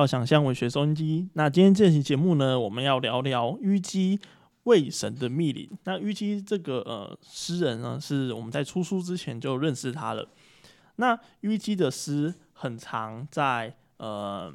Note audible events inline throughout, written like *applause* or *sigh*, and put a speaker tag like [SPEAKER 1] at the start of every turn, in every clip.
[SPEAKER 1] 到想象文学收音机。那今天这期节目呢，我们要聊聊虞姬《为神的密令》。那虞姬这个呃诗人呢，是我们在出书之前就认识他了。那虞姬的诗很常在呃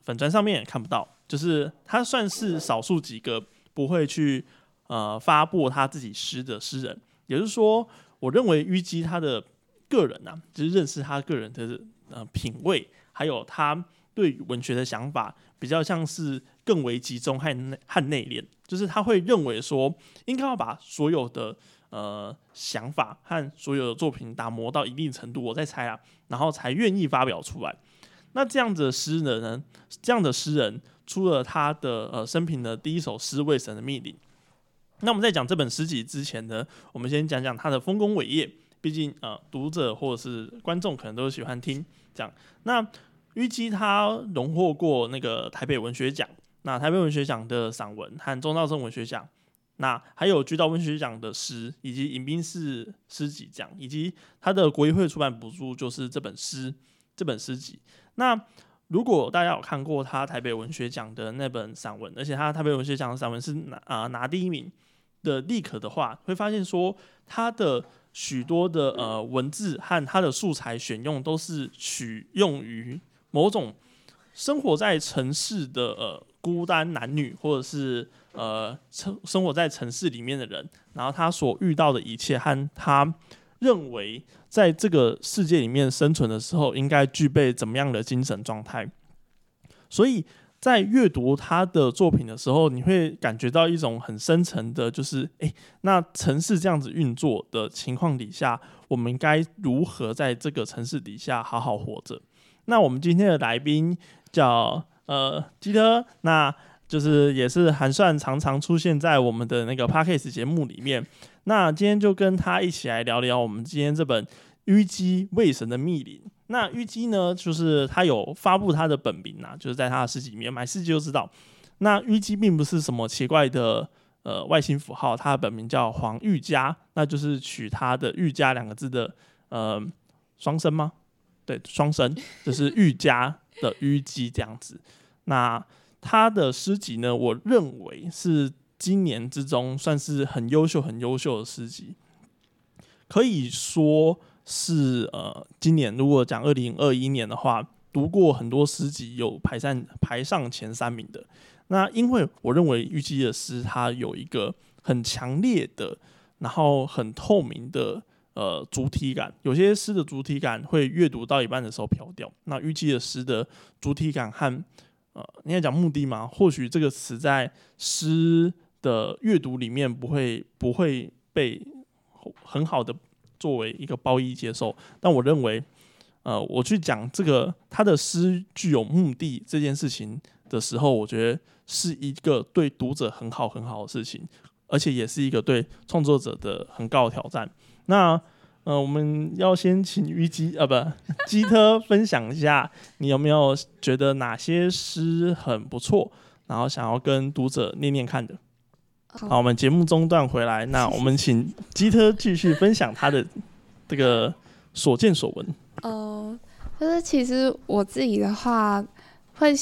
[SPEAKER 1] 粉砖上面也看不到，就是他算是少数几个不会去呃发布他自己诗的诗人。也就是说，我认为虞姬他的个人呐，就是认识他个人的呃品味。还有他对文学的想法比较像是更为集中和内和内敛，就是他会认为说应该要把所有的呃想法和所有的作品打磨到一定程度，我再猜啊，然后才愿意发表出来。那这样子的诗人呢，这样的诗人出了他的呃生平的第一首诗《为神的密令》。那我们在讲这本诗集之前呢，我们先讲讲他的丰功伟业，毕竟呃读者或者是观众可能都喜欢听。这样，那虞姬他荣获过那个台北文学奖，那台北文学奖的散文和中道生文学奖，那还有居道文学奖的诗，以及迎宾士诗集奖，以及他的国艺会出版补助就是这本诗这本诗集。那如果大家有看过他台北文学奖的那本散文，而且他台北文学奖的散文是拿啊拿第一名的立可的话，会发现说他的。许多的呃文字和他的素材选用都是取用于某种生活在城市的呃孤单男女，或者是呃生生活在城市里面的人，然后他所遇到的一切和他认为在这个世界里面生存的时候应该具备怎么样的精神状态，所以。在阅读他的作品的时候，你会感觉到一种很深沉的，就是诶，那城市这样子运作的情况底下，我们该如何在这个城市底下好好活着？那我们今天的来宾叫呃基德，那就是也是还算常常出现在我们的那个 podcast 节目里面。那今天就跟他一起来聊聊我们今天这本《虞姬为神的密林》。那虞姬呢？就是他有发布他的本名啊，就是在他的诗集里面买诗集就知道。那虞姬并不是什么奇怪的呃外星符号，他的本名叫黄玉佳，那就是取他的“玉佳”两个字的呃双声吗？对，双生就是 *laughs* 玉佳的虞姬这样子。那他的诗集呢，我认为是今年之中算是很优秀、很优秀的诗集，可以说。是呃，今年如果讲二零二一年的话，读过很多诗集，有排上排上前三名的。那因为我认为虞姬的诗，它有一个很强烈的，然后很透明的呃主体感。有些诗的主体感会阅读到一半的时候飘掉。那虞姬的诗的主体感和呃，应该讲目的嘛？或许这个词在诗的阅读里面不会不会被很好的。作为一个褒义接受，但我认为，呃，我去讲这个他的诗具有目的这件事情的时候，我觉得是一个对读者很好很好的事情，而且也是一个对创作者的很高的挑战。那，呃，我们要先请虞姬啊，不，*laughs* 基特分享一下，你有没有觉得哪些诗很不错，然后想要跟读者念念看的？好，我们节目中断回来，那我们请基特继续分享他的这个所见所闻。
[SPEAKER 2] 呃，就是其实我自己的话，会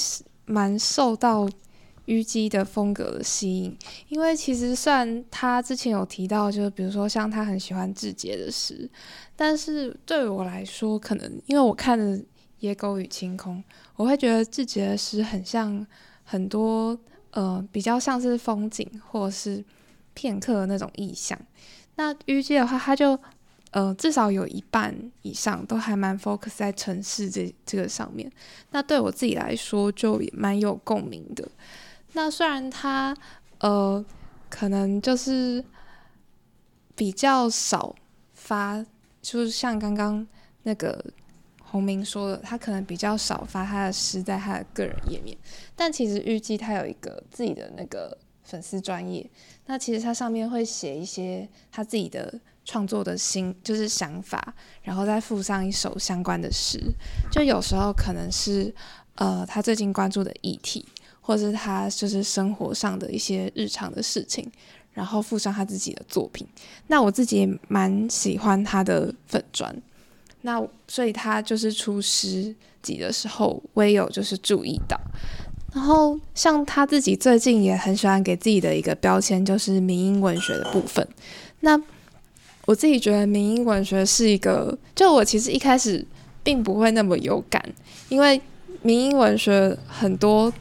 [SPEAKER 2] 蛮受到虞姬的风格的吸引，因为其实虽然他之前有提到，就是比如说像他很喜欢志杰的诗，但是对我来说，可能因为我看的《野狗与晴空》，我会觉得志杰的诗很像很多。呃，比较像是风景或者是片刻的那种意象。那虞姬的话，它就呃至少有一半以上都还蛮 focus 在城市这这个上面。那对我自己来说，就也蛮有共鸣的。那虽然他呃可能就是比较少发，就是像刚刚那个。洪明说的，他可能比较少发他的诗在他的个人页面，但其实预计他有一个自己的那个粉丝专业，那其实他上面会写一些他自己的创作的心，就是想法，然后再附上一首相关的诗，就有时候可能是呃他最近关注的议题，或是他就是生活上的一些日常的事情，然后附上他自己的作品。那我自己也蛮喜欢他的粉砖。那所以他就是出诗集的时候，我也有就是注意到。然后像他自己最近也很喜欢给自己的一个标签，就是民英文学的部分。那我自己觉得民英文学是一个，就我其实一开始并不会那么有感，因为民英文学很多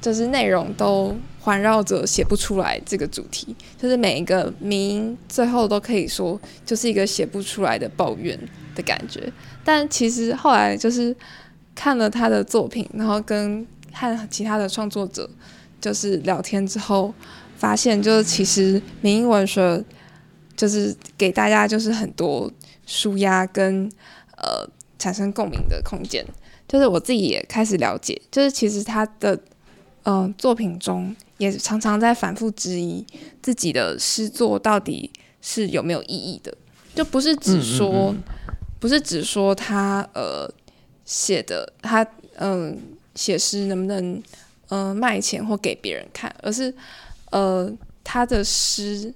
[SPEAKER 2] 就是内容都环绕着写不出来这个主题，就是每一个名最后都可以说就是一个写不出来的抱怨的感觉。但其实后来就是看了他的作品，然后跟和其他的创作者就是聊天之后，发现就是其实民音文学就是给大家就是很多舒压跟呃产生共鸣的空间。就是我自己也开始了解，就是其实他的呃作品中也常常在反复质疑自己的诗作到底是有没有意义的，就不是只说不是只说他呃写的他嗯。写诗能不能，呃，卖钱或给别人看，而是，呃，他的诗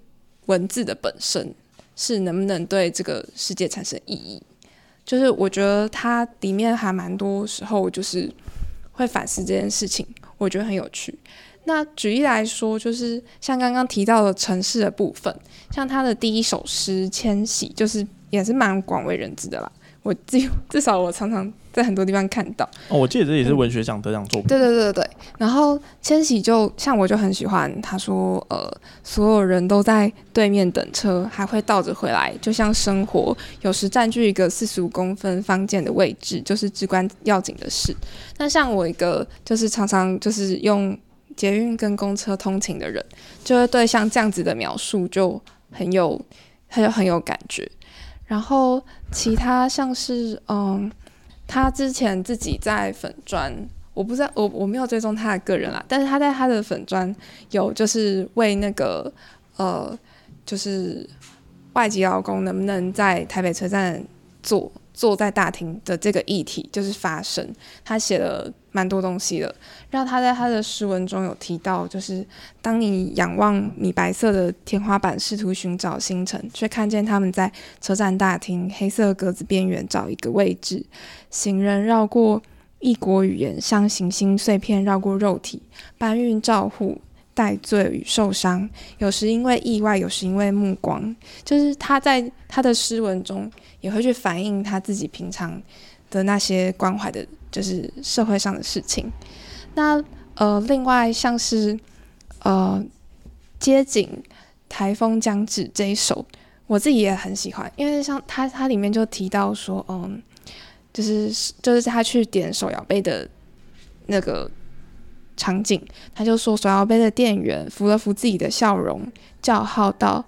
[SPEAKER 2] 文字的本身是能不能对这个世界产生意义？就是我觉得它里面还蛮多时候就是会反思这件事情，我觉得很有趣。那举例来说，就是像刚刚提到的城市的部分，像他的第一首诗《迁徙》，就是也是蛮广为人知的啦。我至至少我常常在很多地方看到
[SPEAKER 1] 哦，我记得这也是文学奖得奖作品。
[SPEAKER 2] 对对对对然后千玺就像我就很喜欢，他说呃，所有人都在对面等车，还会倒着回来，就像生活有时占据一个四十五公分方间的位置，就是至关要紧的事。那像我一个就是常常就是用捷运跟公车通勤的人，就会对像这样子的描述就很有很有很有感觉。然后其他像是嗯，他之前自己在粉砖，我不知道我我没有追踪他的个人啦，但是他在他的粉砖有就是为那个呃，就是外籍劳工能不能在台北车站做。坐在大厅的这个议题就是发生，他写了蛮多东西的。让他在他的诗文中有提到，就是当你仰望米白色的天花板，试图寻找星辰，却看见他们在车站大厅黑色格子边缘找一个位置。行人绕过异国语言，像行星碎片绕过肉体，搬运照护。带罪与受伤，有时因为意外，有时因为目光，就是他在他的诗文中也会去反映他自己平常的那些关怀的，就是社会上的事情。那呃，另外像是呃，街景台风将至这一首，我自己也很喜欢，因为像他他里面就提到说，嗯，就是就是他去点手摇杯的那个。场景，他就说：“手摇杯的店员扶了扶自己的笑容，叫号道：‘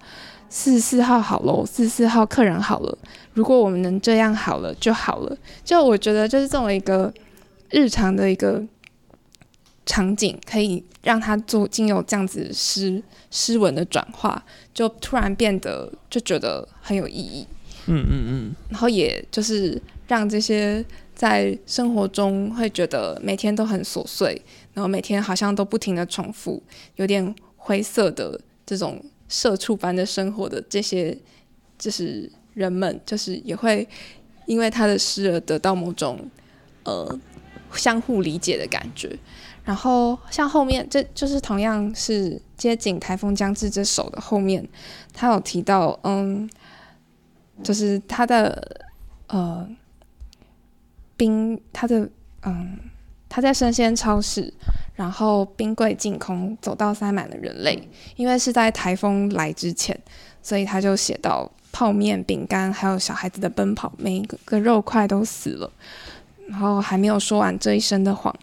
[SPEAKER 2] 四十四号好喽，四十四号客人好了。如果我们能这样好了就好了。’就我觉得，就是这么一个日常的一个场景，可以让他做经由这样子诗诗文的转化，就突然变得就觉得很有意义。
[SPEAKER 1] 嗯嗯嗯，
[SPEAKER 2] 然后也就是让这些在生活中会觉得每天都很琐碎。”然后每天好像都不停的重复，有点灰色的这种社畜般的生活的这些，就是人们，就是也会因为他的诗而得到某种呃相互理解的感觉。然后像后面，这就是同样是接近台风将至这首的后面，他有提到，嗯，就是他的呃冰，他的嗯。他在生鲜超市，然后冰柜净空，走到塞满了人类。因为是在台风来之前，所以他就写到泡面、饼干，还有小孩子的奔跑，每一个肉块都死了。然后还没有说完这一生的谎，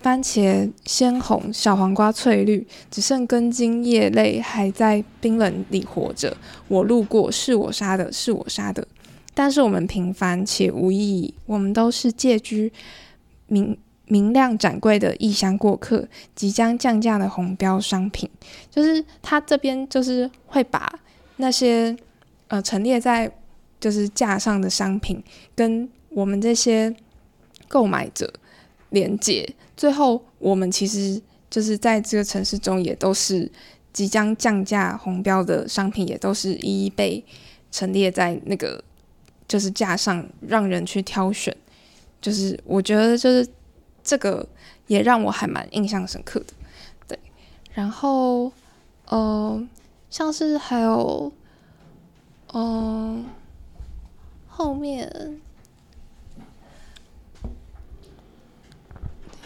[SPEAKER 2] 番茄鲜红，小黄瓜翠绿，只剩根茎叶类还在冰冷里活着。我路过，是我杀的，是我杀的。但是我们平凡且无意义，我们都是借居民。明亮展柜的异乡过客，即将降价的红标商品，就是他这边就是会把那些呃陈列在就是架上的商品跟我们这些购买者连接，最后我们其实就是在这个城市中也都是即将降价红标的商品，也都是一一被陈列在那个就是架上，让人去挑选。就是我觉得就是这个也让我还蛮印象深刻的。对，然后呃，像是还有嗯后面，等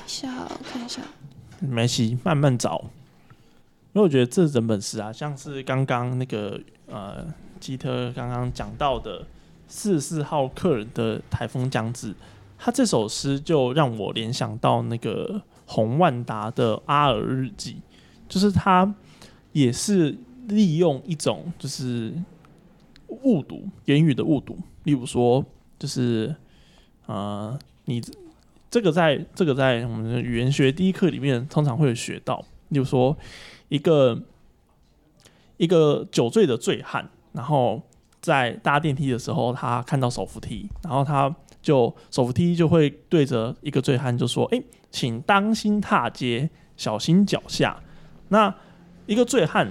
[SPEAKER 2] 一下我看一下。
[SPEAKER 1] 没戏，慢慢找。因为我觉得这整本诗啊，像是刚刚那个呃基特刚刚讲到的四十四号客人的台风将至，他这首诗就让我联想到那个洪万达的《阿尔日记》，就是他也是利用一种就是误读言语的误读，例如说就是呃你。这个在这个在我们的语言学第一课里面通常会有学到，例如说一个一个酒醉的醉汉，然后在搭电梯的时候，他看到手扶梯，然后他就手扶梯就会对着一个醉汉就说：“哎，请当心踏阶，小心脚下。”那一个醉汉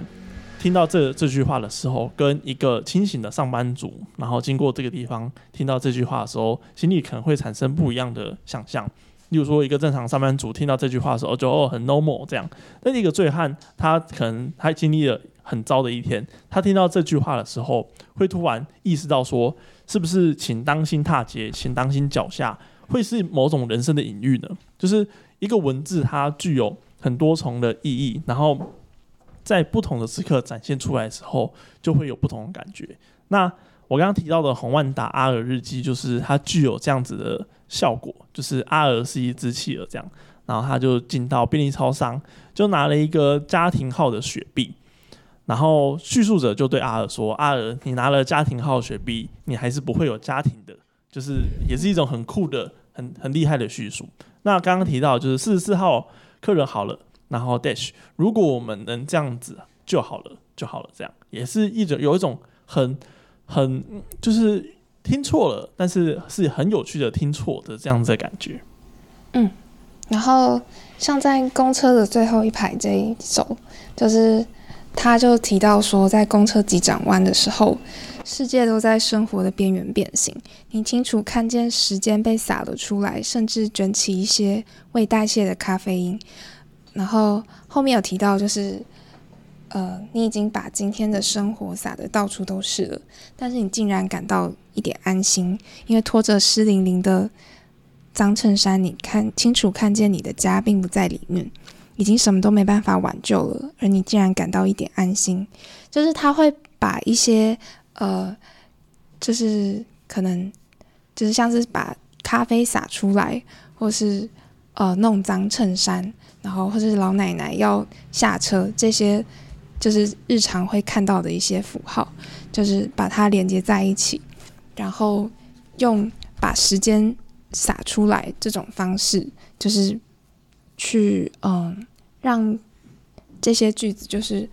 [SPEAKER 1] 听到这这句话的时候，跟一个清醒的上班族，然后经过这个地方听到这句话的时候，心里可能会产生不一样的想象。例如说，一个正常上班族听到这句话的时候，就哦很 normal 这样；但一个醉汉，他可能他经历了很糟的一天，他听到这句话的时候，会突然意识到说，是不是请当心踏阶，请当心脚下，会是某种人生的隐喻呢？就是一个文字，它具有很多重的意义，然后。在不同的时刻展现出来的时候，就会有不同的感觉。那我刚刚提到的红万达阿尔日记，就是它具有这样子的效果，就是阿尔是一只企鹅这样，然后他就进到便利超商，就拿了一个家庭号的雪碧，然后叙述者就对阿尔说：“阿尔，你拿了家庭号雪碧，你还是不会有家庭的，就是也是一种很酷的、很很厉害的叙述。”那刚刚提到就是四十四号客人好了。然后 dash，如果我们能这样子就好了，就好了，这样也是一种有一种很很就是听错了，但是是很有趣的听错的这样子的感觉。
[SPEAKER 2] 嗯，然后像在公车的最后一排这一首，就是他就提到说，在公车急转弯的时候，世界都在生活的边缘变形，你清楚看见时间被洒了出来，甚至卷起一些未代谢的咖啡因。然后后面有提到，就是，呃，你已经把今天的生活洒得到处都是了，但是你竟然感到一点安心，因为拖着湿淋淋的脏衬衫，你看清楚看见你的家并不在里面，已经什么都没办法挽救了，而你竟然感到一点安心，就是他会把一些呃，就是可能就是像是把咖啡洒出来，或是呃弄脏衬衫。然后或者是老奶奶要下车，这些就是日常会看到的一些符号，就是把它连接在一起，然后用把时间洒出来这种方式，就是去嗯让这些句子就是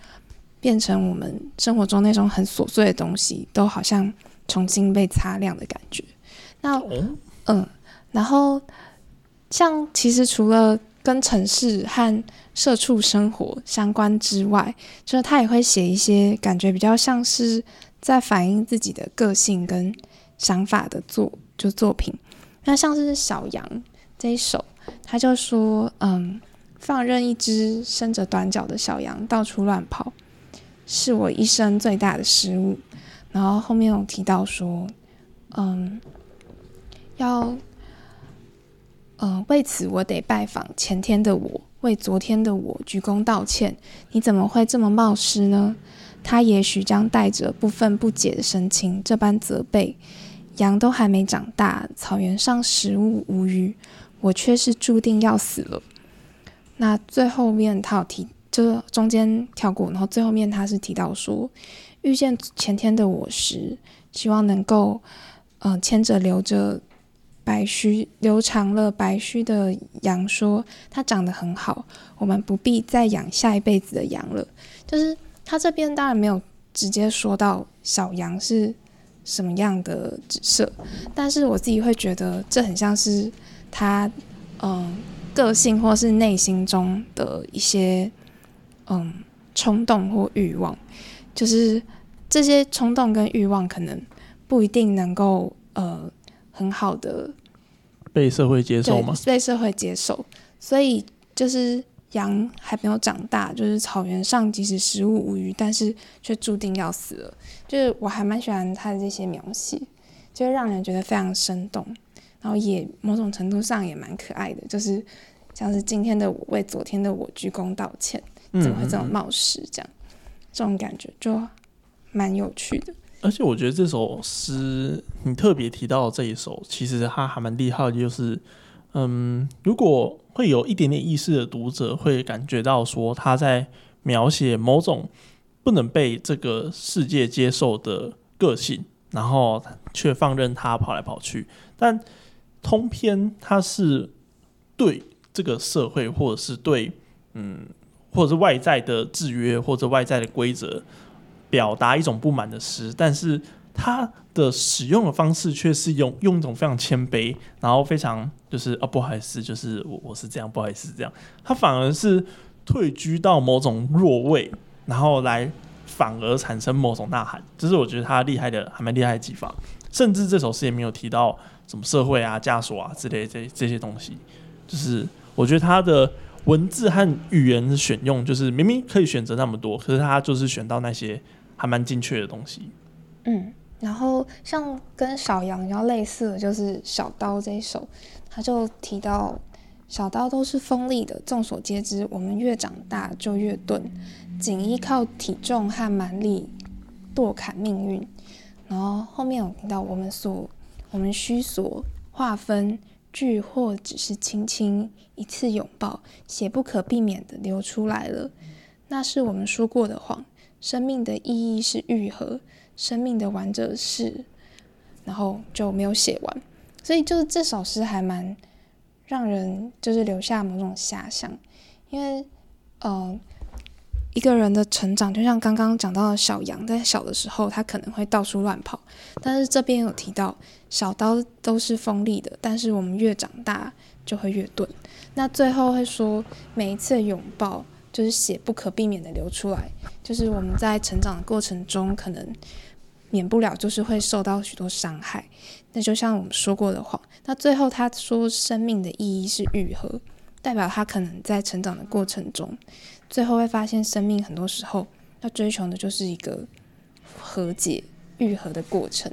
[SPEAKER 2] 变成我们生活中那种很琐碎的东西，都好像重新被擦亮的感觉。那嗯，然后像其实除了跟城市和社畜生活相关之外，就是他也会写一些感觉比较像是在反映自己的个性跟想法的作就作品。那像是小羊这一首，他就说：“嗯，放任一只伸着短脚的小羊到处乱跑，是我一生最大的失误。”然后后面有提到说：“嗯，要。”嗯，为此我得拜访前天的我，为昨天的我鞠躬道歉。你怎么会这么冒失呢？他也许将带着不分不解的神情这般责备。羊都还没长大，草原上食物无余，我却是注定要死了。那最后面他有提，就中间跳过，然后最后面他是提到说，遇见前天的我时，希望能够，嗯，牵着留着。白须留长了白须的羊说：“它长得很好，我们不必再养下一辈子的羊了。”就是他这边当然没有直接说到小羊是什么样的紫色，但是我自己会觉得这很像是他嗯个性或是内心中的一些嗯冲动或欲望，就是这些冲动跟欲望可能不一定能够呃很好的。
[SPEAKER 1] 被社会接受吗？
[SPEAKER 2] 被社会接受，所以就是羊还没有长大，就是草原上即使食物无余，但是却注定要死了。就是我还蛮喜欢他的这些描写，就会让人觉得非常生动，然后也某种程度上也蛮可爱的，就是像是今天的我为昨天的我鞠躬道歉，怎么会这么冒失？这样这种感觉就蛮有趣的。
[SPEAKER 1] 而且我觉得这首诗，你特别提到这一首，其实它还蛮厉害的，就是，嗯，如果会有一点点意识的读者，会感觉到说他在描写某种不能被这个世界接受的个性，然后却放任他跑来跑去。但通篇它是对这个社会，或者是对，嗯，或者是外在的制约，或者外在的规则。表达一种不满的诗，但是他的使用的方式却是用用一种非常谦卑，然后非常就是啊不好意思，就是我我是这样不好意思这样，他反而是退居到某种弱位，然后来反而产生某种呐喊，这是我觉得他厉害的还蛮厉害的技法。甚至这首诗也没有提到什么社会啊、枷锁啊之类这这些东西，就是我觉得他的文字和语言的选用，就是明明可以选择那么多，可是他就是选到那些。还蛮精确的东西，
[SPEAKER 2] 嗯，然后像跟小羊比较类似的就是小刀这一首，他就提到小刀都是锋利的，众所皆知，我们越长大就越钝，仅依靠体重和蛮力剁砍命运。然后后面有提到我们所我们需所划分句或只是轻轻一次拥抱，血不可避免的流出来了，那是我们说过的谎。生命的意义是愈合，生命的完整是，然后就没有写完，所以就是这首诗还蛮让人就是留下某种遐想，因为呃一个人的成长，就像刚刚讲到的小羊在小的时候，它可能会到处乱跑，但是这边有提到小刀都是锋利的，但是我们越长大就会越钝，那最后会说每一次拥抱。就是血不可避免的流出来，就是我们在成长的过程中，可能免不了就是会受到许多伤害。那就像我们说过的话，那最后他说生命的意义是愈合，代表他可能在成长的过程中，最后会发现生命很多时候要追求的就是一个和解、愈合的过程。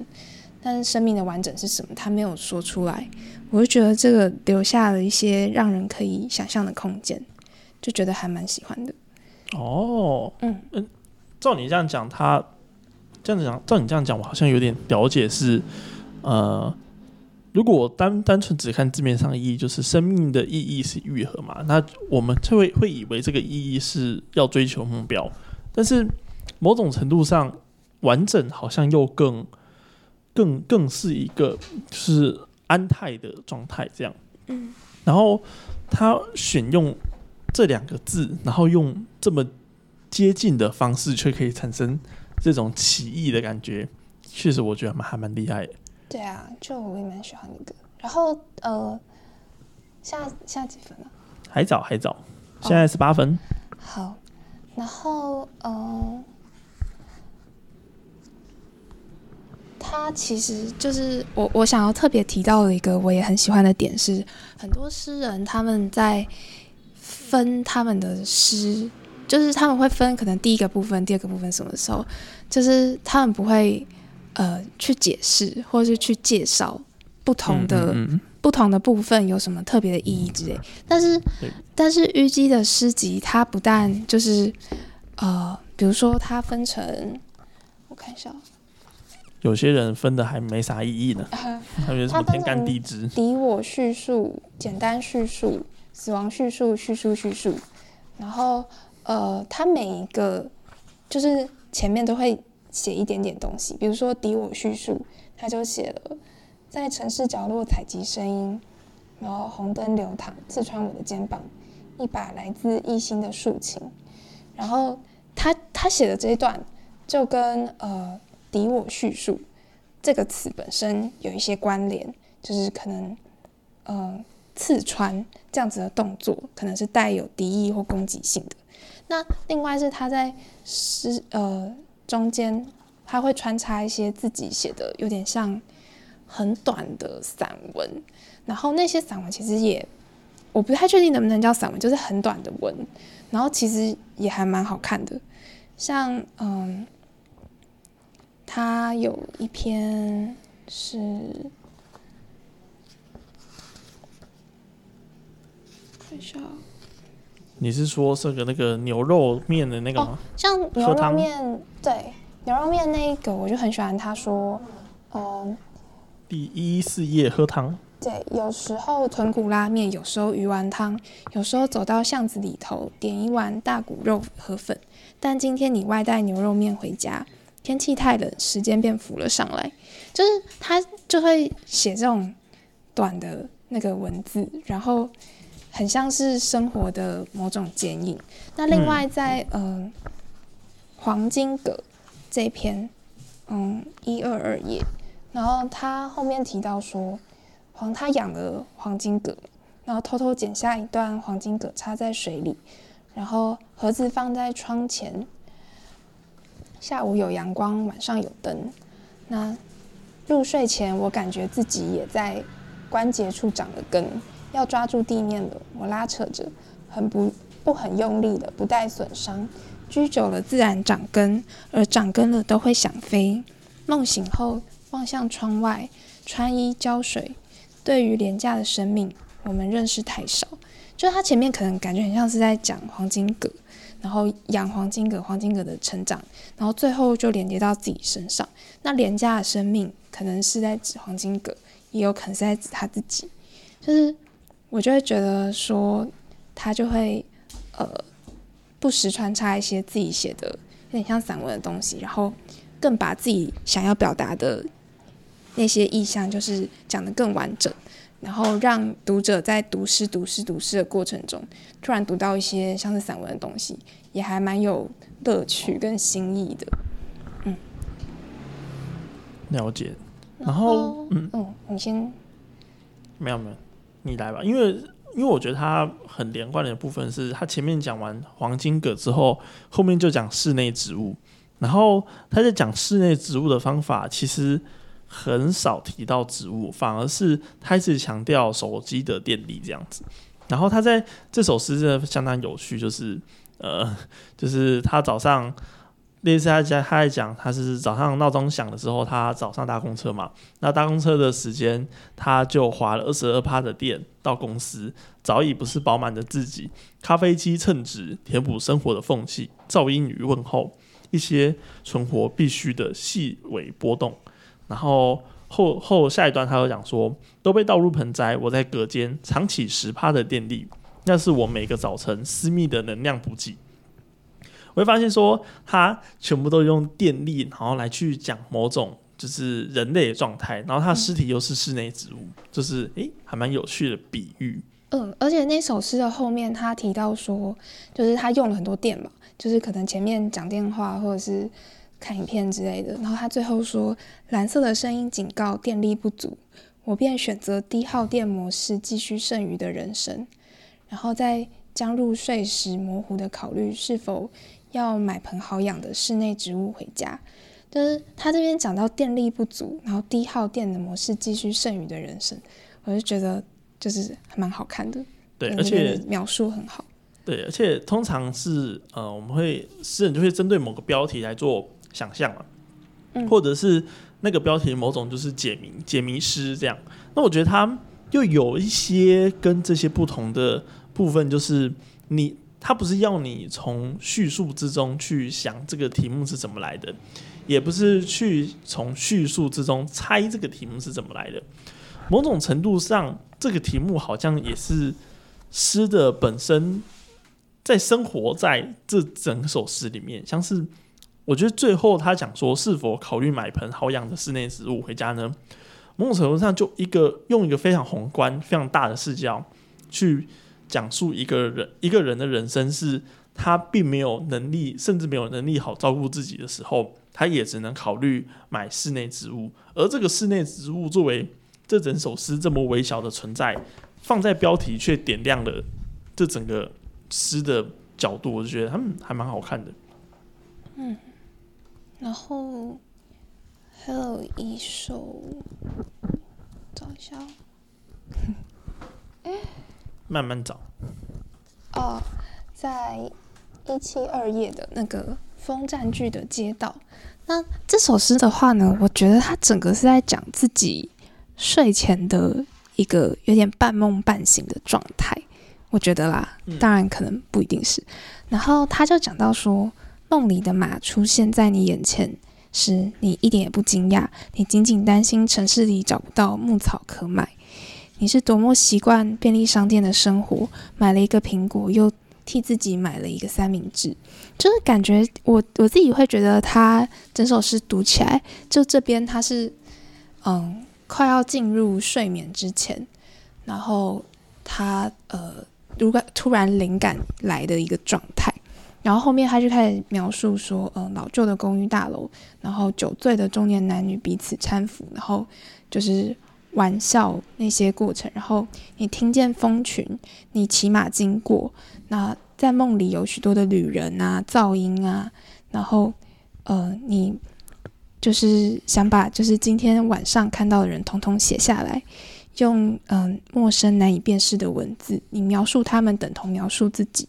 [SPEAKER 2] 但是生命的完整是什么？他没有说出来，我就觉得这个留下了一些让人可以想象的空间。就觉得还蛮喜欢的
[SPEAKER 1] 哦，嗯嗯，照你这样讲，他这样子讲，照你这样讲，我好像有点了解是，呃，如果单单纯只看字面上的意义，就是生命的意义是愈合嘛，那我们就会会以为这个意义是要追求目标，但是某种程度上，完整好像又更更更是一个是安泰的状态这样，嗯，然后他选用。这两个字，然后用这么接近的方式，却可以产生这种奇异的感觉，确实我觉得蛮还蛮厉害的。
[SPEAKER 2] 对啊，就我也蛮喜欢那个。然后呃，下下几分了？
[SPEAKER 1] 还早还早，现在十八分。
[SPEAKER 2] 好，然后呃，他其实就是我我想要特别提到的一个我也很喜欢的点是，很多诗人他们在。分他们的诗，就是他们会分可能第一个部分、第二个部分什么时候，就是他们不会呃去解释或者是去介绍不同的不同的部分有什么特别的意义之类。但是但是虞姬的诗集，它不但就是呃，比如说它分成，我看一下，
[SPEAKER 1] 有些人分的还没啥意义呢，*laughs* 还有什么天干地支、
[SPEAKER 2] 敌我叙述、简单叙述。死亡叙述、叙述、叙述，然后呃，他每一个就是前面都会写一点点东西，比如说敌我叙述，他就写了在城市角落采集声音，然后红灯流淌刺穿我的肩膀，一把来自异星的竖琴，然后他他写的这一段就跟呃敌我叙述这个词本身有一些关联，就是可能嗯。刺穿这样子的动作，可能是带有敌意或攻击性的。那另外是他在诗呃中间，他会穿插一些自己写的，有点像很短的散文，然后那些散文其实也我不太确定能不能叫散文，就是很短的文，然后其实也还蛮好看的，像嗯，他有一篇是。看一下，
[SPEAKER 1] 你是说这个那个牛肉面的那个吗？
[SPEAKER 2] 像牛肉面，对牛肉面那一个，我就很喜欢。他说，嗯，
[SPEAKER 1] 第一四页喝汤。
[SPEAKER 2] 对，有时候豚骨拉面，有时候鱼丸汤，有时候走到巷子里头点一碗大骨肉河粉。但今天你外带牛肉面回家，天气太冷，时间便浮了上来。就是他就会写这种短的那个文字，然后。很像是生活的某种剪影。那另外在嗯黄金葛这篇嗯一二二页，然后他后面提到说黄他养了黄金葛，然后偷偷剪下一段黄金葛插在水里，然后盒子放在窗前。下午有阳光，晚上有灯。那入睡前，我感觉自己也在关节处长了根。要抓住地面的，我拉扯着，很不不很用力的，不带损伤。居久了自然长根，而长根了都会想飞。梦醒后望向窗外，穿衣浇水。对于廉价的生命，我们认识太少。就是他前面可能感觉很像是在讲黄金葛，然后养黄金葛，黄金葛的成长，然后最后就连接到自己身上。那廉价的生命可能是在指黄金葛，也有可能是在指他自己，就是。我就会觉得说，他就会呃不时穿插一些自己写的有点像散文的东西，然后更把自己想要表达的那些意象，就是讲的更完整，然后让读者在读诗、读诗、读诗的过程中，突然读到一些像是散文的东西，也还蛮有乐趣跟新意的。嗯，
[SPEAKER 1] 了解。然后，
[SPEAKER 2] 嗯嗯，你先。
[SPEAKER 1] 没有没有。你来吧，因为因为我觉得它很连贯的部分是，他前面讲完黄金葛之后，后面就讲室内植物，然后他在讲室内植物的方法，其实很少提到植物，反而是他一直强调手机的电力这样子。然后他在这首诗真的相当有趣，就是呃，*laughs* 就是他早上。类似他家，他在讲，他是早上闹钟响的时候，他早上搭公车嘛。那搭公车的时间，他就花了二十二趴的电到公司，早已不是饱满的自己。咖啡机称职，填补生活的缝隙，噪音与问候，一些存活必须的细微波动。然后后后下一段，他又讲说，都被倒入盆栽。我在隔间藏起十趴的电力，那是我每个早晨私密的能量补给。会发现说，它全部都用电力，然后来去讲某种就是人类的状态，然后它尸体又是室内植物，就是诶，还蛮有趣的比喻。
[SPEAKER 2] 嗯，而且那首诗的后面，他提到说，就是他用了很多电嘛，就是可能前面讲电话或者是看影片之类的，然后他最后说，蓝色的声音警告电力不足，我便选择低耗电模式，继续剩余的人生，然后在将入睡时模糊的考虑是否。要买盆好养的室内植物回家，就是他这边讲到电力不足，然后低耗电的模式继续剩余的人生，我就觉得就是还蛮好看的。
[SPEAKER 1] 对，而且
[SPEAKER 2] 描述很好。
[SPEAKER 1] 对，而且通常是呃，我们会诗人就会针对某个标题来做想象嘛，或者是那个标题某种就是解谜解谜诗这样。那我觉得他又有一些跟这些不同的部分，就是你。他不是要你从叙述之中去想这个题目是怎么来的，也不是去从叙述之中猜这个题目是怎么来的。某种程度上，这个题目好像也是诗的本身，在生活在这整首诗里面。像是我觉得最后他讲说是否考虑买盆好养的室内植物回家呢？某种程度上，就一个用一个非常宏观、非常大的视角去。讲述一个人一个人的人生是，他并没有能力，甚至没有能力好照顾自己的时候，他也只能考虑买室内植物。而这个室内植物作为这整首诗这么微小的存在，放在标题却点亮了这整个诗的角度，我就觉得他们还蛮好看的。
[SPEAKER 2] 嗯，然后还有一首。找一下哦。*laughs*
[SPEAKER 1] 慢慢找。
[SPEAKER 2] 哦，在一七二页的那个风占据的街道。那这首诗的话呢，我觉得它整个是在讲自己睡前的一个有点半梦半醒的状态。我觉得啦，当然可能不一定是。然后他就讲到说，梦里的马出现在你眼前时，你一点也不惊讶，你仅仅担心城市里找不到牧草可买。你是多么习惯便利商店的生活，买了一个苹果，又替自己买了一个三明治，就是感觉我我自己会觉得他整首诗读起来，就这边他是嗯快要进入睡眠之前，然后他呃如果突然灵感来的一个状态，然后后面他就开始描述说，嗯老旧的公寓大楼，然后酒醉的中年男女彼此搀扶，然后就是。玩笑那些过程，然后你听见蜂群，你骑马经过，那在梦里有许多的旅人啊，噪音啊，然后呃，你就是想把就是今天晚上看到的人统统写下来，用嗯陌生难以辨识的文字，你描述他们等同描述自己，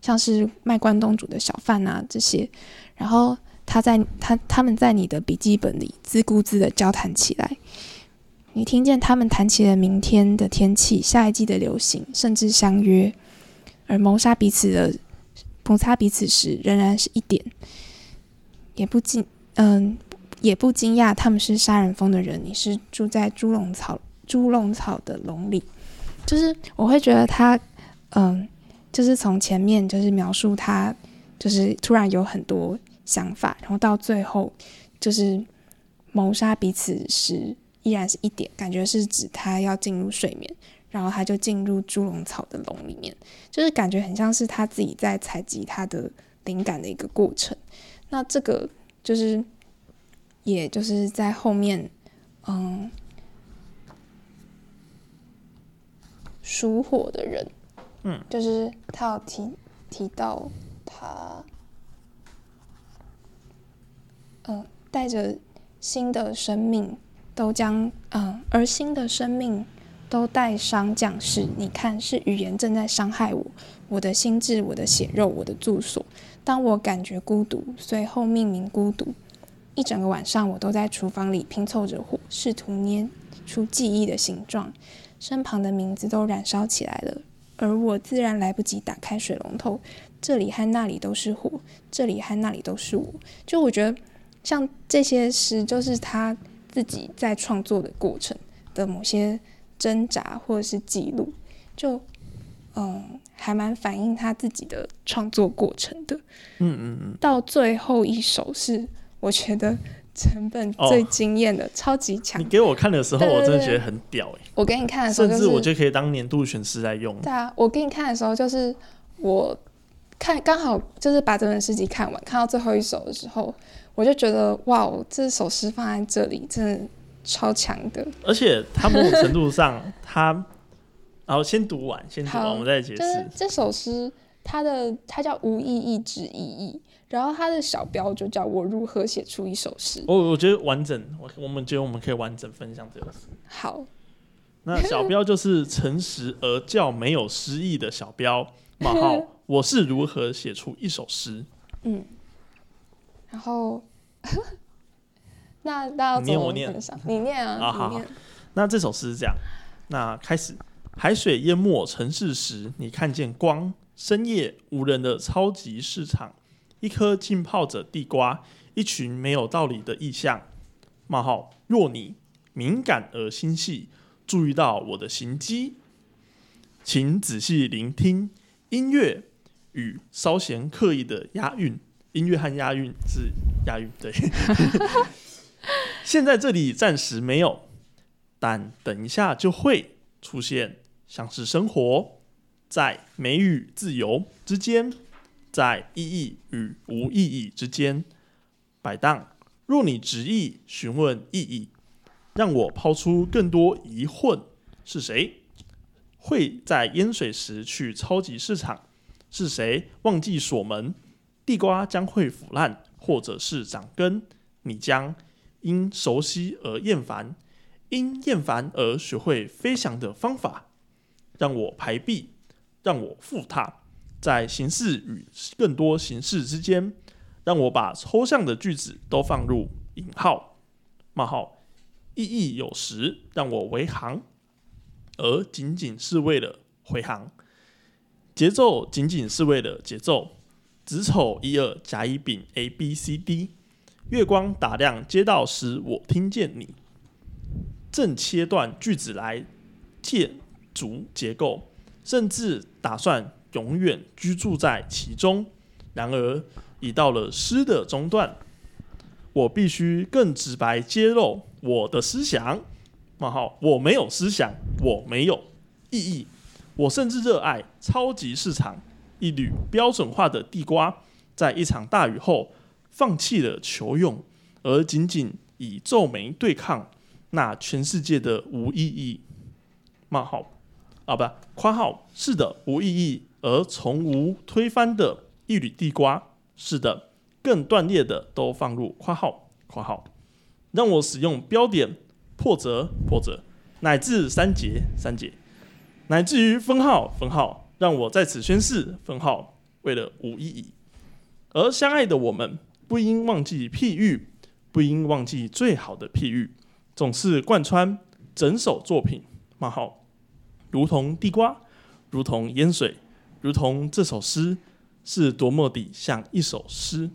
[SPEAKER 2] 像是卖关东煮的小贩啊这些，然后他在他他们在你的笔记本里自顾自的交谈起来。你听见他们谈起了明天的天气、下一季的流行，甚至相约，而谋杀彼此的摩擦彼此时，仍然是一点，也不惊，嗯，也不惊讶他们是杀人疯的人。你是住在猪笼草、猪笼草的笼里，就是我会觉得他，嗯，就是从前面就是描述他，就是突然有很多想法，然后到最后就是谋杀彼此时。依然是一点，感觉是指他要进入睡眠，然后他就进入猪笼草的笼里面，就是感觉很像是他自己在采集他的灵感的一个过程。那这个就是，也就是在后面，嗯，属火的人，
[SPEAKER 1] 嗯，
[SPEAKER 2] 就是他有提提到他，嗯，带着新的生命。都将嗯，而新的生命都带伤将士。你看，是语言正在伤害我，我的心智，我的血肉，我的住所。当我感觉孤独，随后命名孤独。一整个晚上，我都在厨房里拼凑着火，试图捏出记忆的形状。身旁的名字都燃烧起来了，而我自然来不及打开水龙头。这里和那里都是火，这里和那里都是我。就我觉得，像这些诗，就是他。自己在创作的过程的某些挣扎或者是记录，就嗯，还蛮反映他自己的创作过程的。
[SPEAKER 1] 嗯嗯嗯。
[SPEAKER 2] 到最后一首是我觉得成本最惊艳的，超级强。
[SPEAKER 1] 你给我看的时候，我真的觉得很屌哎！
[SPEAKER 2] 我给你看的时候，
[SPEAKER 1] 甚至我就可以当年度选诗来用。
[SPEAKER 2] 对啊，我给你看的时候，就是我看刚好就是把整本诗集看完，看到最后一首的时候。我就觉得哇，这首诗放在这里真的超强的。
[SPEAKER 1] 而且它某种程度上，它然后先读完，先读完，我们再解释。
[SPEAKER 2] 这首诗它的它叫无意义之意义，然后它的小标就叫我如何写出一首诗。
[SPEAKER 1] 我我觉得完整，我我们觉得我们可以完整分享这首诗。
[SPEAKER 2] 好，
[SPEAKER 1] 那小标就是诚实而较没有诗意的小标冒号，*laughs* 我是如何写出一首诗？
[SPEAKER 2] 嗯。然后，*laughs* 那那
[SPEAKER 1] 我念，
[SPEAKER 2] 你念啊，
[SPEAKER 1] 好好。那这首诗是这样，那开始，海水淹没城市时，你看见光。深夜无人的超级市场，一颗浸泡着地瓜，一群没有道理的意象。冒号，若你敏感而心细，注意到我的行迹，请仔细聆听音乐与稍显刻意的押韵。音乐和押韵是押韵，对。现在这里暂时没有，但等一下就会出现，像是生活在美与自由之间，在意义与无意义之间摆荡。若你执意询问意义，让我抛出更多疑问：是谁会在淹水时去超级市场？是谁忘记锁门？地瓜将会腐烂，或者是长根，你将因熟悉而厌烦，因厌烦而学会飞翔的方法，让我排比，让我复踏，在形式与更多形式之间，让我把抽象的句子都放入引号、冒号，意义有时让我为行，而仅仅是为了回航，节奏仅仅是为了节奏，子丑一二甲乙丙 A B C D，月光打亮街道时，我听见你。正切断句子来建筑结构，甚至打算永远居住在其中。然而，已到了诗的中段，我必须更直白揭露我的思想。冒号，我没有思想，我没有意义。我甚至热爱超级市场，一缕标准化的地瓜，在一场大雨后放弃了求用，而仅仅以皱眉对抗。那全世界的无意义。冒号。啊，不括号是的无意义，而从无推翻的一缕地瓜是的，更断裂的都放入括号括号，让我使用标点破折破折，乃至三节三节，乃至于分号分号，让我在此宣誓分号为了无意义，而相爱的我们不应忘记譬喻，不应忘记最好的譬喻。总是贯穿整首作品，冒号，如同地瓜，如同烟水，如同这首诗，是多么的像一首诗。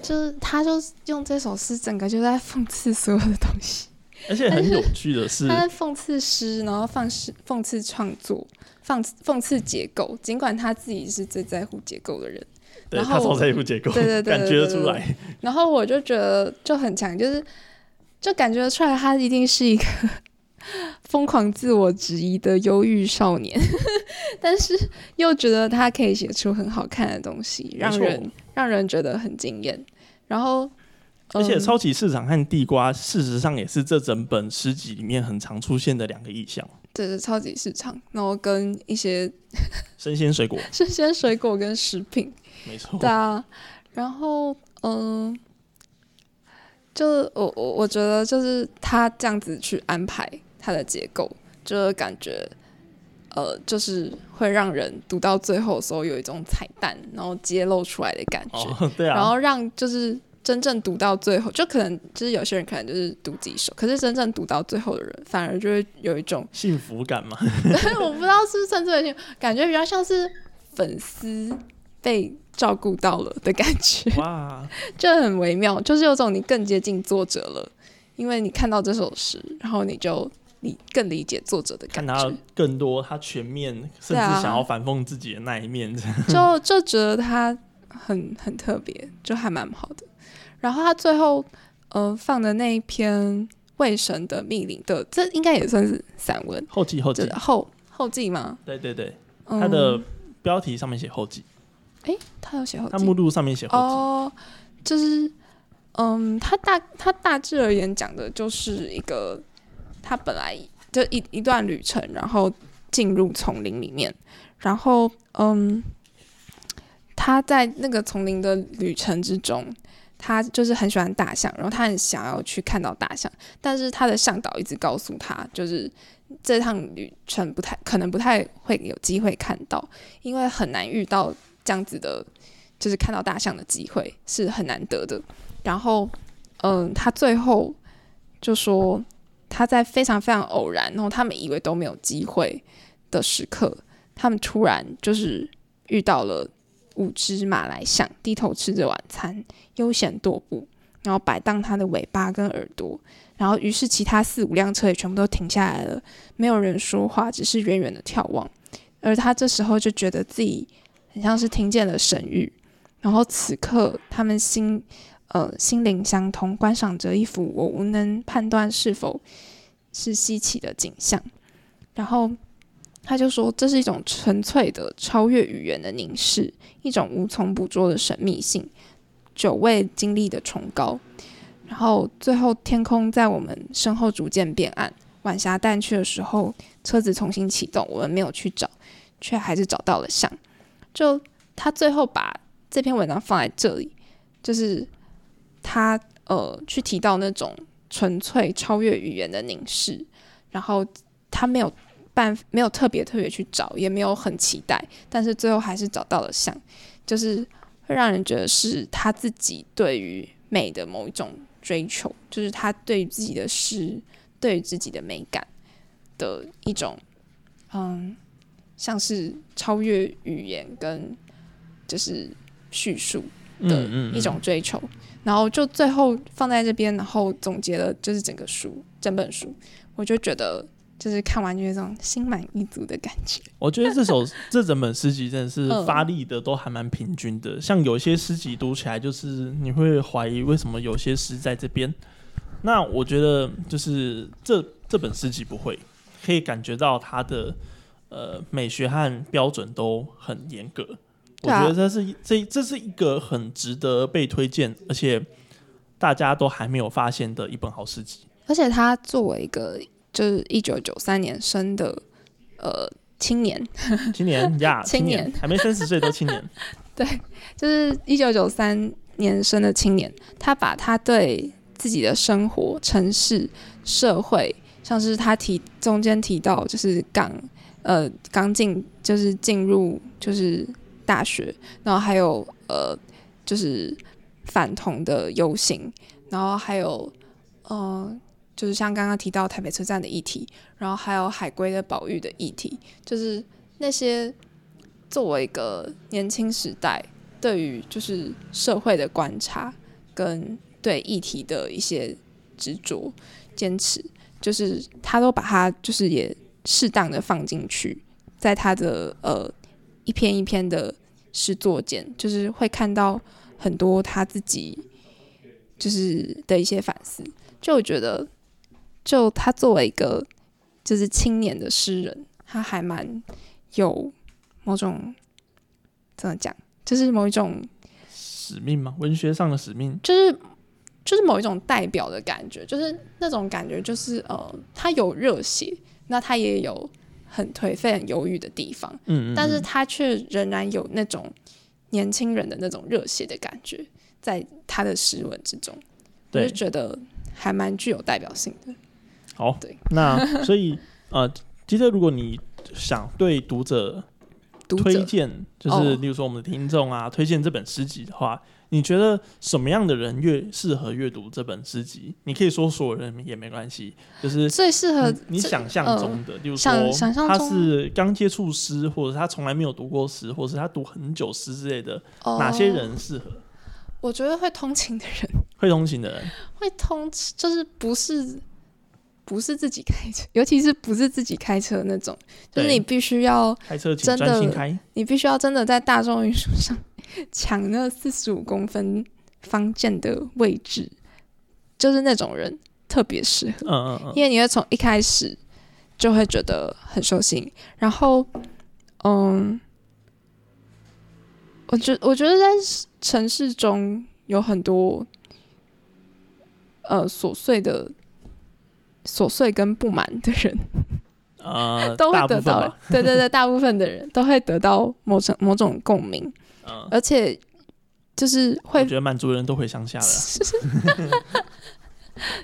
[SPEAKER 2] 就是他，就用这首诗，整个就在讽刺所有的东西。
[SPEAKER 1] 而且很有趣的是，
[SPEAKER 2] 他在讽刺诗，然后放诗讽刺创作，讽讽刺结构。尽管他自己是最在乎结构的人，
[SPEAKER 1] 对他超在乎结构，
[SPEAKER 2] 对对对，
[SPEAKER 1] 感觉得出来。
[SPEAKER 2] 然后我就觉得就很强，就是。就感觉出来，他一定是一个疯狂自我质疑的忧郁少年，但是又觉得他可以写出很好看的东西，让人让人觉得很惊艳。然后，
[SPEAKER 1] 而且超级市场和地瓜，事实上也是这整本诗集里面很常出现的两个意象。
[SPEAKER 2] 对对，超级市场，然后跟一些 *laughs*
[SPEAKER 1] 生鲜水果、
[SPEAKER 2] 生鲜水果跟食品，
[SPEAKER 1] 没错。
[SPEAKER 2] 对啊，然后嗯。就是我我我觉得就是他这样子去安排它的结构，就是感觉，呃，就是会让人读到最后的时候有一种彩蛋，然后揭露出来的感觉。
[SPEAKER 1] 对啊。
[SPEAKER 2] 然后让就是真正读到最后，就可能就是有些人可能就是读几首，可是真正读到最后的人，反而就会有一种
[SPEAKER 1] 幸福感嘛。*laughs*
[SPEAKER 2] 我不知道是不是纯粹的感觉，比较像是粉丝被。照顾到了的感觉，哇，*laughs* 就很微妙，就是有种你更接近作者了，因为你看到这首诗，然后你就你更理解作者的感觉，
[SPEAKER 1] 看到更多他全面，甚至想要反讽自己的那一面，
[SPEAKER 2] 就就觉得他很很特别，就还蛮好的。然后他最后呃放的那一篇《卫神的密令》的，这应该也算是散文。
[SPEAKER 1] 后记后记。
[SPEAKER 2] 后后记吗？
[SPEAKER 1] 对对对，他的标题上面写后记。
[SPEAKER 2] 哎，他有写后记，他
[SPEAKER 1] 目录上面写后记。哦，
[SPEAKER 2] 就是，嗯，他大他大致而言讲的就是一个，他本来就一一段旅程，然后进入丛林里面，然后嗯，他在那个丛林的旅程之中，他就是很喜欢大象，然后他很想要去看到大象，但是他的向导一直告诉他，就是这趟旅程不太可能不太会有机会看到，因为很难遇到。这样子的，就是看到大象的机会是很难得的。然后，嗯，他最后就说他在非常非常偶然，然后他们以为都没有机会的时刻，他们突然就是遇到了五只马来象，低头吃着晚餐，悠闲踱步，然后摆荡它的尾巴跟耳朵。然后，于是其他四五辆车也全部都停下来了，没有人说话，只是远远的眺望。而他这时候就觉得自己。很像是听见了神谕，然后此刻他们心呃心灵相通，观赏着一幅我无能判断是否是稀奇的景象。然后他就说，这是一种纯粹的超越语言的凝视，一种无从捕捉的神秘性，久未经历的崇高。然后最后天空在我们身后逐渐变暗，晚霞淡去的时候，车子重新启动，我们没有去找，却还是找到了像。就他最后把这篇文章放在这里，就是他呃去提到那种纯粹超越语言的凝视，然后他没有办没有特别特别去找，也没有很期待，但是最后还是找到了像，就是会让人觉得是他自己对于美的某一种追求，就是他对于自己的诗，对于自己的美感的一种，嗯，像是超越语言跟就是叙述的一种追求。然后就最后放在这边，然后总结了就是整个书整本书，我就觉得就是看完就有种心满意足的感觉。
[SPEAKER 1] 我觉得这首这整本诗集真的是发力的都还蛮平均的，像有些诗集读起来就是你会怀疑为什么有些诗在这边。那我觉得就是这这本诗集不会，可以感觉到它的呃美学和标准都很严格。我觉得这是这这是一个很值得被推荐，而且大家都还没有发现的一本好诗集。
[SPEAKER 2] 而且它作为一个就是一九九三年生的呃 *laughs* *laughs* 青年，
[SPEAKER 1] 青年呀，
[SPEAKER 2] 青年
[SPEAKER 1] 还没三十岁都青年。*laughs*
[SPEAKER 2] 对，就是一九九三年生的青年，他把他对自己的生活、城市、社会，像是他提中间提到，就是刚呃刚进就是进入就是。大学，然后还有呃，就是反同的游行，然后还有呃，就是像刚刚提到台北车站的议题，然后还有海龟的保育的议题，就是那些作为一个年轻时代对于就是社会的观察跟对议题的一些执着坚持，就是他都把它就是也适当的放进去，在他的呃。一篇一篇的诗作间，就是会看到很多他自己就是的一些反思。就我觉得，就他作为一个就是青年的诗人，他还蛮有某种怎么讲，就是某一种
[SPEAKER 1] 使命吗，文学上的使命，
[SPEAKER 2] 就是就是某一种代表的感觉，就是那种感觉，就是呃，他有热血，那他也有。很颓废、很忧郁的地方，嗯，但是他却仍然有那种年轻人的那种热血的感觉，在他的诗文之中，我就觉得还蛮具有代表性的。
[SPEAKER 1] 好，对，那 *laughs* 所以呃，其实如果你想对读者推荐，就是例如说我们的听众啊，推荐这本诗集的话。你觉得什么样的人越适合阅读这本诗集？你可以说所有人也没关系，就是
[SPEAKER 2] 最适合
[SPEAKER 1] 你想象中的，就是说他是刚接触诗，或者他从来没有读过诗，或者是他读很久诗之类的，哪些人适合？
[SPEAKER 2] 我觉得会通勤的人，
[SPEAKER 1] 会通勤的人，
[SPEAKER 2] 会通就是不是不是自己开车，*laughs* 尤其是不是自己开车那种，就是你必须要
[SPEAKER 1] 开车真的开，
[SPEAKER 2] 你必须要真的在大众运输上。抢那四十五公分方剑的位置，就是那种人特别适合，嗯嗯嗯，因为你会从一开始就会觉得很受心。然后，嗯，我觉我觉得在城市中有很多呃琐碎的琐碎跟不满的人，
[SPEAKER 1] 呃，
[SPEAKER 2] 都会得到，对对对，大部分的人都会得到某种某种共鸣。而且就是会
[SPEAKER 1] 觉得满族人都回乡下了，*laughs*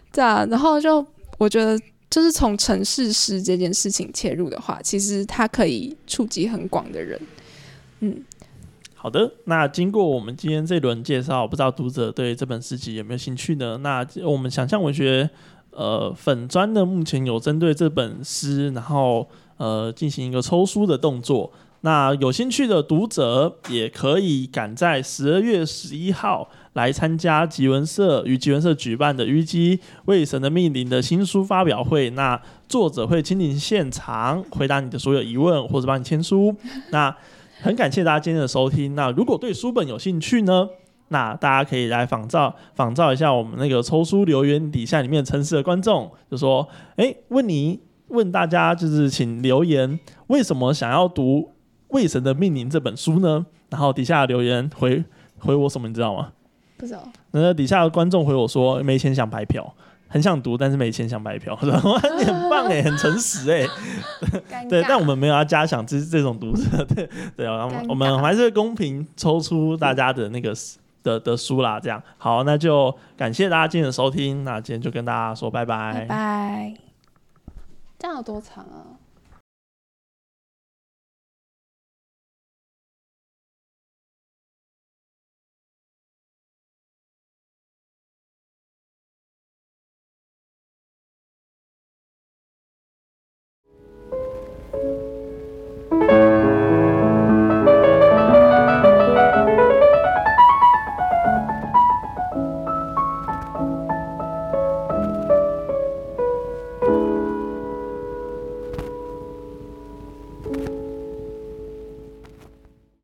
[SPEAKER 1] *laughs*
[SPEAKER 2] 对啊。然后就我觉得，就是从城市诗这件事情切入的话，其实它可以触及很广的人。嗯，
[SPEAKER 1] 好的。那经过我们今天这轮介绍，不知道读者对这本诗集有没有兴趣呢？那我们想象文学呃粉砖呢，目前有针对这本诗，然后呃进行一个抽书的动作。那有兴趣的读者也可以赶在十二月十一号来参加吉文社与吉文社举办的《虞姬为神的命令》的新书发表会。那作者会亲临现场回答你的所有疑问，或者帮你签书。那很感谢大家今天的收听。那如果对书本有兴趣呢，那大家可以来仿照仿照一下我们那个抽书留言底下里面城市的观众，就说：哎，问你问大家就是请留言，为什么想要读？为神的命令这本书呢？然后底下留言回回我什么，你知道吗？
[SPEAKER 2] 不知道。
[SPEAKER 1] 那底下的观众回我说没钱想白嫖，很想读，但是没钱想白嫖。很棒哎，*laughs* 很诚实哎。对，但我们没有要加奖这这种读者。对对啊，我们还是公平抽出大家的那个的的的书啦。这样好，那就感谢大家今天的收听，那今天就跟大家说拜拜，
[SPEAKER 2] 拜拜。这样有多长啊？